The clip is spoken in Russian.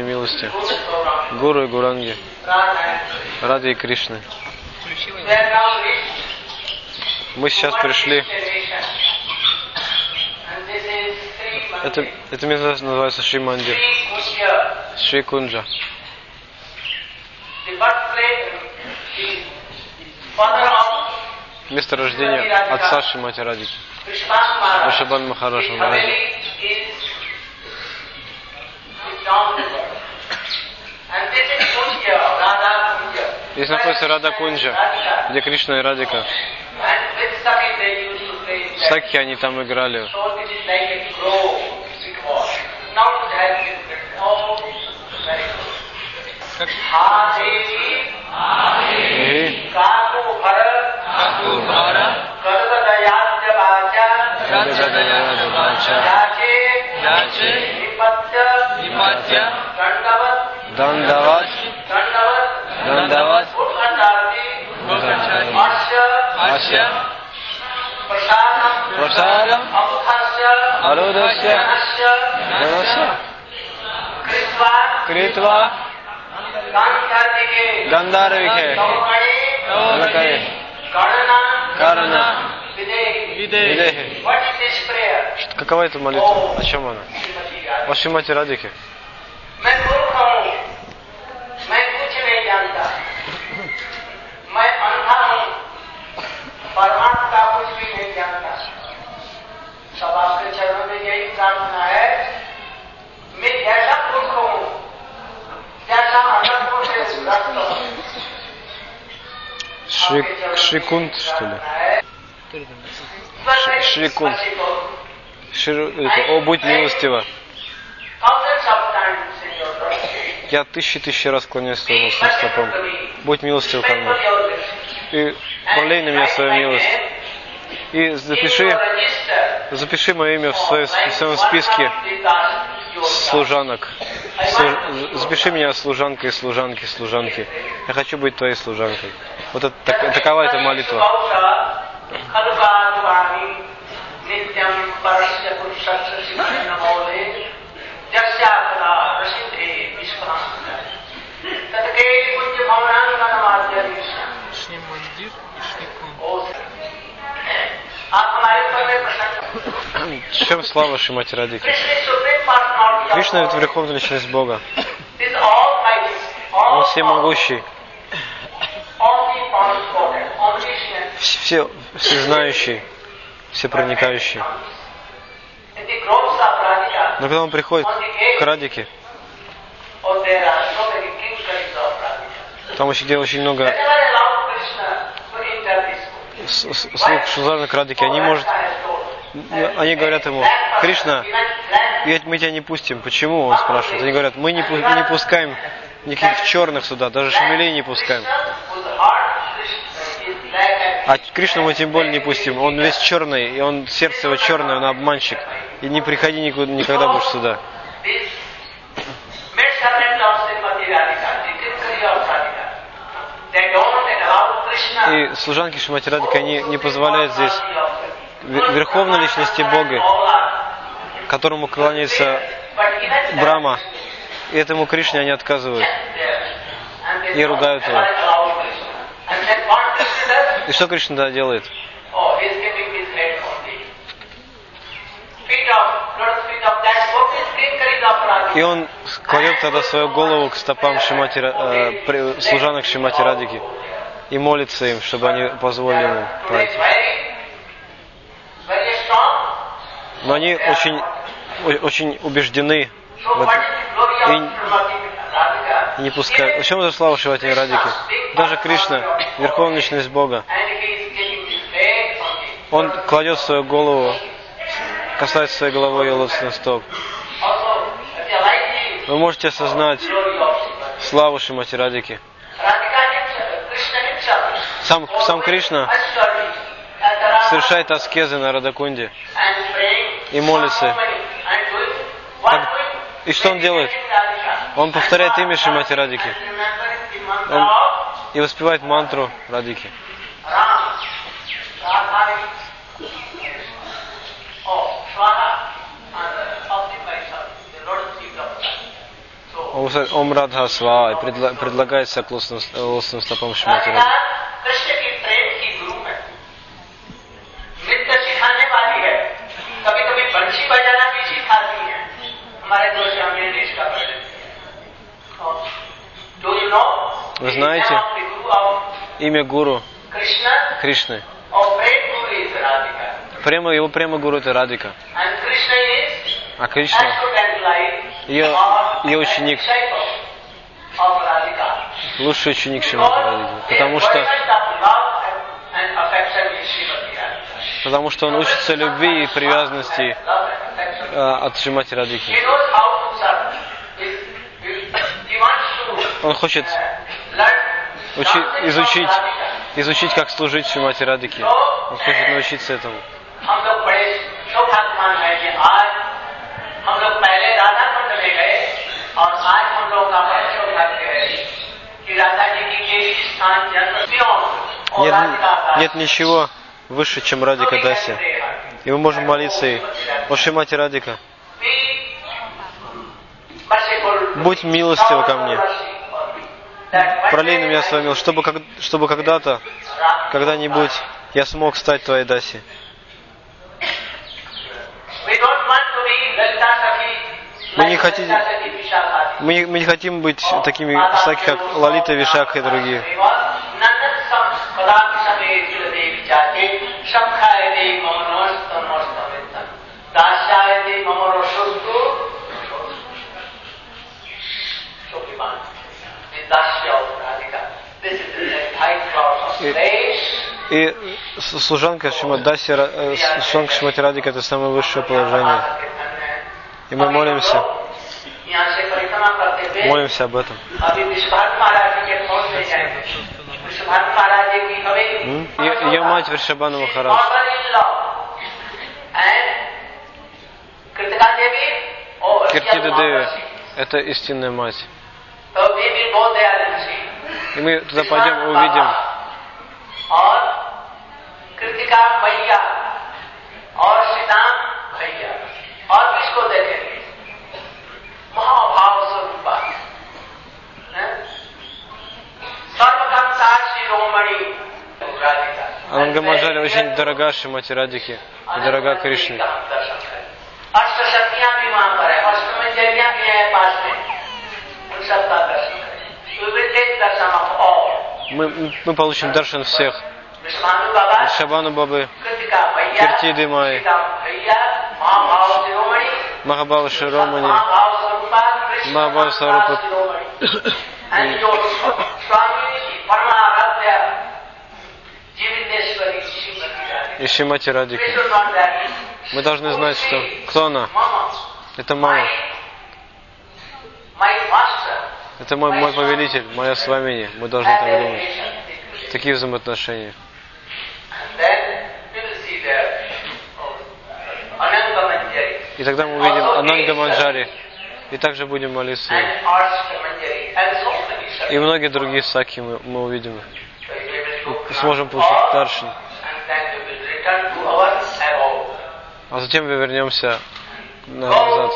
милости, Гуру и Гуранги, Ради и Кришны. Мы сейчас пришли, это, это место называется Шри Мандир, Шри Кунджа. Место рождения отца Шримати Радики, Махараша Махараджа. Здесь находится Рада Кунджа, где Кришна и Радика. Саки они там играли. И Дандават, Дандават, Ася, Прасадам, Арудасya, Janasya, Критва, Гандарвихе, Накаре, Карана, Видехе. Какова эта молитва? О чем она? О Шримати Радике. में यही प्रार्थना है मैं जैसा मूर्ख हूँ जैसा अनर्थों से ग्रस्त हूँ Шри, Шрикунт, что ли? Шрикунт. Шри, это, о, будь милостива. Thousands of times in your life. Я тысячи тысячи раз клоняюсь своим лучшим стопам. Будь милостив ко мне. И пролей на меня свою милость. И запиши, запиши мое имя в, свое- своем списке служанок. Слу- запиши меня служанкой, служанки, служанки. Я хочу быть твоей служанкой. Вот это, так- такова эта молитва. Всем слава Шимати Радике. Кришна ведь великов личность Бога. Он всемогущий. Все, все знающий, все проникающий. Но когда он приходит к Радике, там очень, где очень много слуг Шузана к Радике, они, может, они говорят ему, Кришна, мы тебя не пустим. Почему? Он спрашивает. Они говорят, мы не, не пускаем никаких черных сюда, даже шамилей не пускаем. А Кришну мы тем более не пустим. Он весь черный, и он сердце его черное, он обманщик. И не приходи никуда, никогда больше сюда. И служанки Шимати Радика, не позволяют здесь верховной личности Бога, которому кланяется Брама. И этому Кришне они отказывают. и ругают его. И что Кришна тогда делает? И он кладет тогда свою голову к стопам Шимати, э, служанок Шимати Радики и молится им, чтобы они позволили ему пройти. Но они очень, очень убеждены в этом и, не пускают. В чем это слава Шивати Радики? Даже Кришна, Верховная Личность Бога, он кладет свою голову, касается своей головой ее лотосных стоп. Вы можете осознать славу Шимати Радики. Сам, сам Кришна совершает аскезы на Радакунде. И молится. И что он делает? Он повторяет имя Шимати Радики Он- и воспевает мантру Радики. Ram, Radhari. Oh, Swaha and uh, something like that. The Вы знаете имя гуру Кришны? Према, его према гуру это Радика. А Кришна? Ее, ее ученик. Лучший ученик Шримати Радики. Потому что потому что он учится любви и привязанности. Э, от Шимати Он хочет учи, изучить, изучить, как служить Шимати Радвики. Он хочет научиться этому. Нет, нет ничего выше, чем Радика Даси. И мы можем молиться ей. О Шимати Радика, будь милостива ко мне. Пролей на меня свой мил, чтобы, чтобы когда-то, когда-нибудь я смог стать твоей Даси. Мы не хотим, Мы мы не хотим быть такими всякими, как Лалита, Вишак и другие. И служанка Шимадаси, э, служанка Шимати Радика это самое высшее положение. И мы молимся. Молимся об этом. Ее мать Вришабана Махарадж. Киртида Деви – это истинная мать. И мы туда пойдем и увидим дорога Шимати Радики и дорога Кришны. Мы, мы получим даршан всех. Шабану Бабы, Киртиды Майи, Махабава Широмани, Махабава Сарупат. Ищи мать Радика. Мы должны знать, что кто она? Это мама. Это мой, мой повелитель, мое славение. Мы должны так думать. Такие взаимоотношения. И тогда мы увидим Ананга Манджари. И также будем молиться. И многие другие саки мы, мы увидим. И сможем получить Даршин. А затем мы вернемся назад.